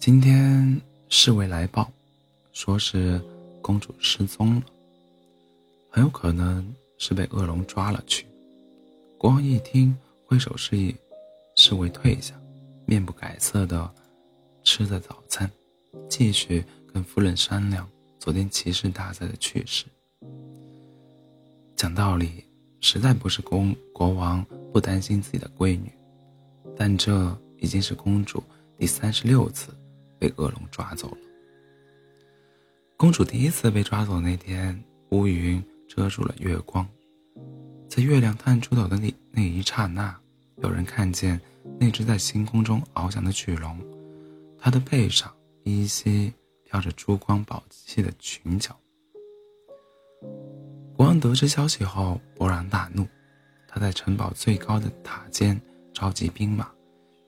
今天侍卫来报，说是公主失踪了，很有可能是被恶龙抓了去。国王一听，挥手示意侍卫退下，面不改色的吃着早餐，继续跟夫人商量昨天骑士大赛的趣事。讲道理，实在不是公国王不担心自己的闺女，但这已经是公主第三十六次。被恶龙抓走了。公主第一次被抓走那天，乌云遮住了月光，在月亮探出头的那那一刹那，有人看见那只在星空中翱翔的巨龙，它的背上依稀飘着珠光宝气的裙角。国王得知消息后勃然大怒，他在城堡最高的塔尖召集兵马，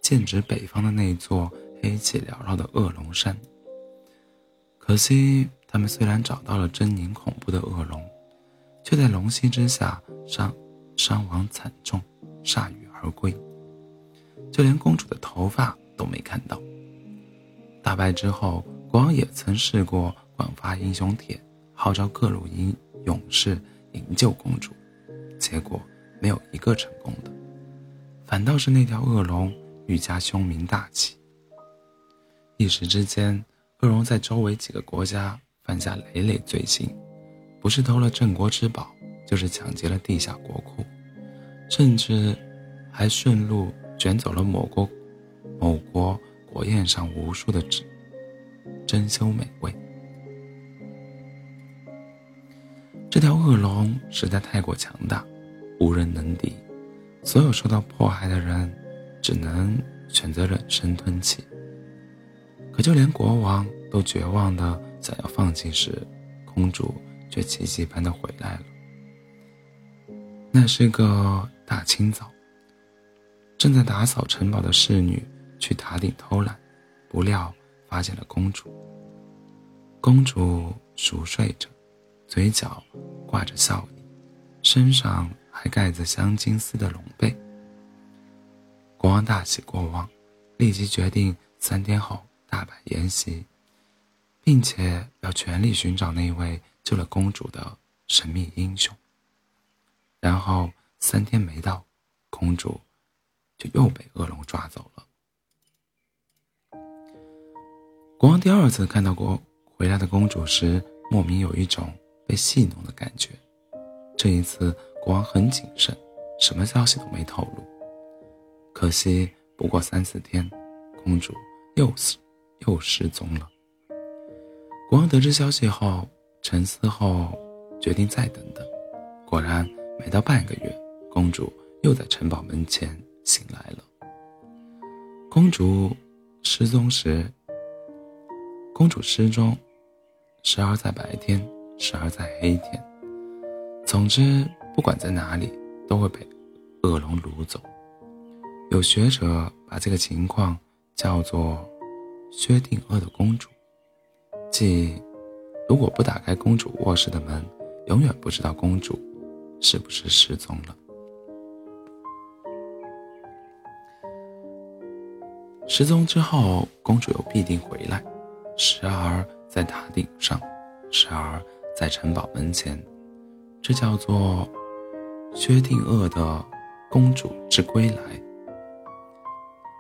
剑指北方的那座。黑气缭绕的恶龙山。可惜，他们虽然找到了狰狞恐怖的恶龙，却在龙息之下伤伤亡惨重，铩羽而归。就连公主的头发都没看到。大败之后，国王也曾试过广发英雄帖，号召各路英勇士营救公主，结果没有一个成功的，反倒是那条恶龙愈加凶名大起。一时之间，恶龙在周围几个国家犯下累累罪行，不是偷了镇国之宝，就是抢劫了地下国库，甚至还顺路卷走了某国某国国宴上无数的珍馐美味。这条恶龙实在太过强大，无人能敌，所有受到迫害的人只能选择忍声吞气。可就连国王都绝望的想要放弃时，公主却奇迹般的回来了。那是个大清早，正在打扫城堡的侍女去塔顶偷懒，不料发现了公主。公主熟睡着，嘴角挂着笑意，身上还盖着香金丝的龙被。国王大喜过望，立即决定三天后。大摆筵席，并且要全力寻找那位救了公主的神秘英雄。然后三天没到，公主就又被恶龙抓走了。国王第二次看到过回来的公主时，莫名有一种被戏弄的感觉。这一次，国王很谨慎，什么消息都没透露。可惜，不过三四天，公主又死。又失踪了。国王得知消息后，沉思后决定再等等。果然，没到半个月，公主又在城堡门前醒来了。公主失踪时，公主失踪，时而在白天，时而在黑天。总之，不管在哪里，都会被恶龙掳走。有学者把这个情况叫做。薛定谔的公主，即如果不打开公主卧室的门，永远不知道公主是不是失踪了。失踪之后，公主又必定回来，时而在塔顶上，时而在城堡门前，这叫做薛定谔的公主之归来。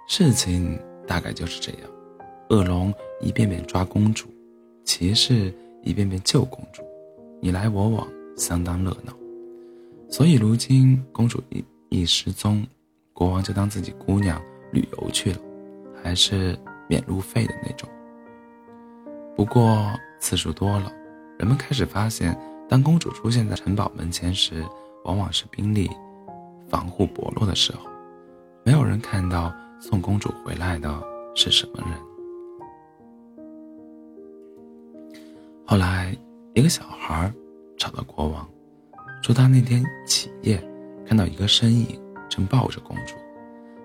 事情大概就是这样。恶龙一遍遍抓公主，骑士一遍遍救公主，你来我往，相当热闹。所以如今公主一一失踪，国王就当自己姑娘旅游去了，还是免路费的那种。不过次数多了，人们开始发现，当公主出现在城堡门前时，往往是兵力防护薄弱的时候，没有人看到送公主回来的是什么人。后来，一个小孩找到国王，说他那天起夜看到一个身影正抱着公主，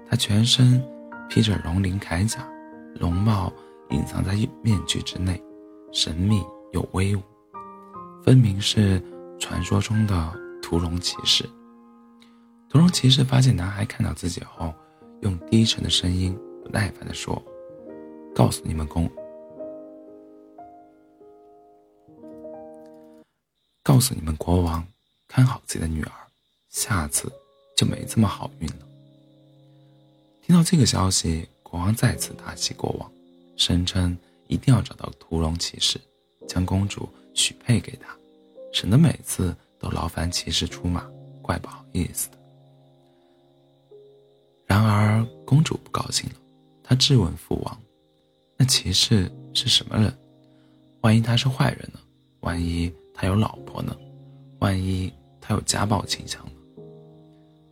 他全身披着龙鳞铠甲，容貌隐藏在面具之内，神秘又威武，分明是传说中的屠龙骑士。屠龙骑士发现男孩看到自己后，用低沉的声音不耐烦地说：“告诉你们公，告诉你们国王，看好自己的女儿，下次就没这么好运了。”听到这个消息，国王再次大喜过望，声称一定要找到屠龙骑士，将公主许配给他，省得每次都劳烦骑士出马，怪不好意思的。然而公主不高兴了，她质问父王。那骑士是什么人？万一他是坏人呢？万一他有老婆呢？万一他有家暴倾向呢？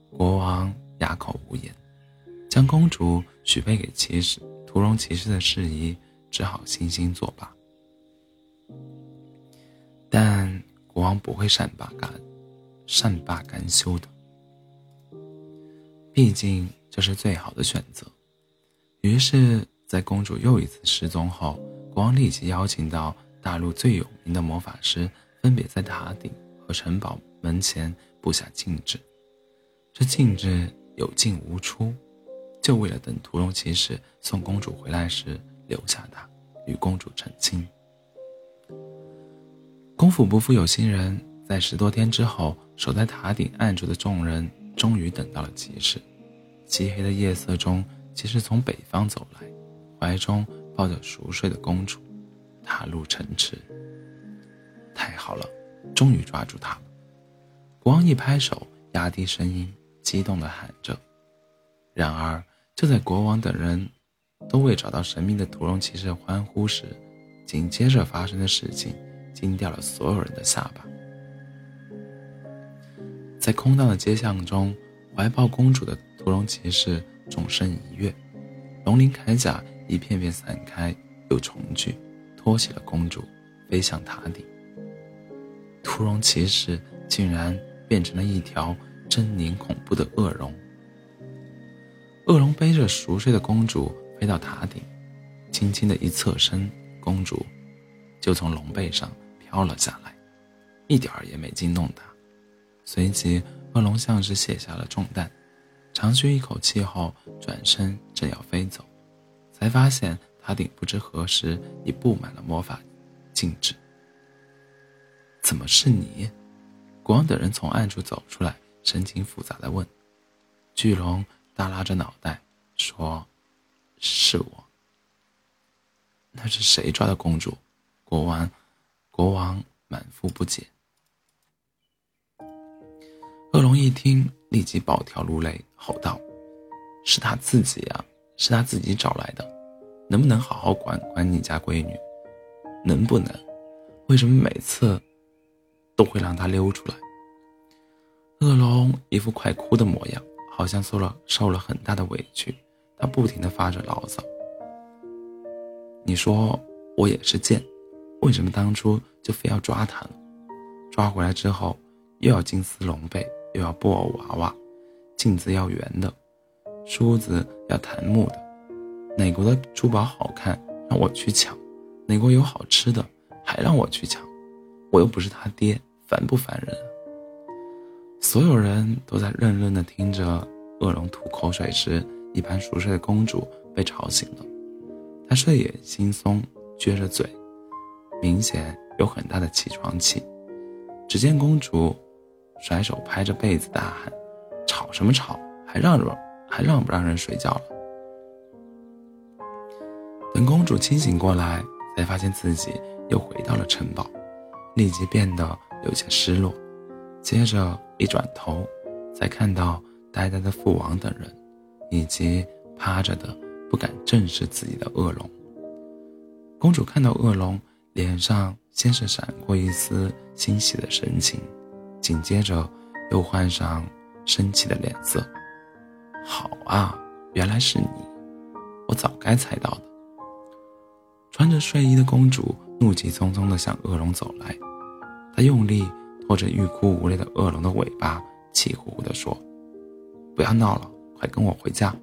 国王哑口无言，将公主许配给骑士屠龙骑士的事宜，只好悻悻作罢。但国王不会善罢甘善罢甘休的，毕竟这是最好的选择。于是。在公主又一次失踪后，国王立即邀请到大陆最有名的魔法师，分别在塔顶和城堡门前布下禁制。这禁制有进无出，就为了等屠龙骑士送公主回来时留下她，与公主成亲。功夫不负有心人，在十多天之后，守在塔顶暗处的众人终于等到了骑士。漆黑的夜色中，骑士从北方走来。怀中抱着熟睡的公主，踏入城池。太好了，终于抓住他了！国王一拍手，压低声音，激动地喊着。然而，就在国王等人都为找到神秘的屠龙骑士欢呼时，紧接着发生的事情惊掉了所有人的下巴。在空荡的街巷中，怀抱公主的屠龙骑士纵身一跃，龙鳞铠甲。一片片散开，又重聚，托起了公主，飞向塔顶。芙蓉骑士竟然变成了一条狰狞恐怖的恶龙。恶龙背着熟睡的公主飞到塔顶，轻轻的一侧身，公主就从龙背上飘了下来，一点儿也没惊动他。随即，恶龙像是卸下了重担，长吁一口气后，转身正要飞走。才发现塔顶不知何时已布满了魔法禁制。怎么是你？国王等人从暗处走出来，神情复杂的问。巨龙耷拉着脑袋说：“是我。”那是谁抓的公主？国王，国王满腹不解。恶龙一听，立即暴跳如雷，吼道：“是他自己呀！”是他自己找来的，能不能好好管管你家闺女？能不能？为什么每次都会让他溜出来？恶龙一副快哭的模样，好像受了受了很大的委屈，他不停的发着牢骚。你说我也是贱，为什么当初就非要抓他呢？抓回来之后，又要金丝龙背，又要布偶娃娃，镜子要圆的。梳子要檀木的，哪国的珠宝好看让我去抢，哪国有好吃的还让我去抢，我又不是他爹，烦不烦人？所有人都在愣愣地听着恶龙吐口水时，一旁熟睡的公主被吵醒了，她睡眼惺忪，撅着嘴，明显有很大的起床气。只见公主甩手拍着被子大喊：“吵什么吵？还让着！”还让不让人睡觉了？等公主清醒过来，才发现自己又回到了城堡，立即变得有些失落。接着一转头，才看到呆呆的父王等人，以及趴着的不敢正视自己的恶龙。公主看到恶龙，脸上先是闪过一丝欣喜的神情，紧接着又换上生气的脸色。好啊，原来是你，我早该猜到的。穿着睡衣的公主怒气冲冲地向恶龙走来，他用力拖着欲哭无泪的恶龙的尾巴，气呼呼地说：“不要闹了，快跟我回家。”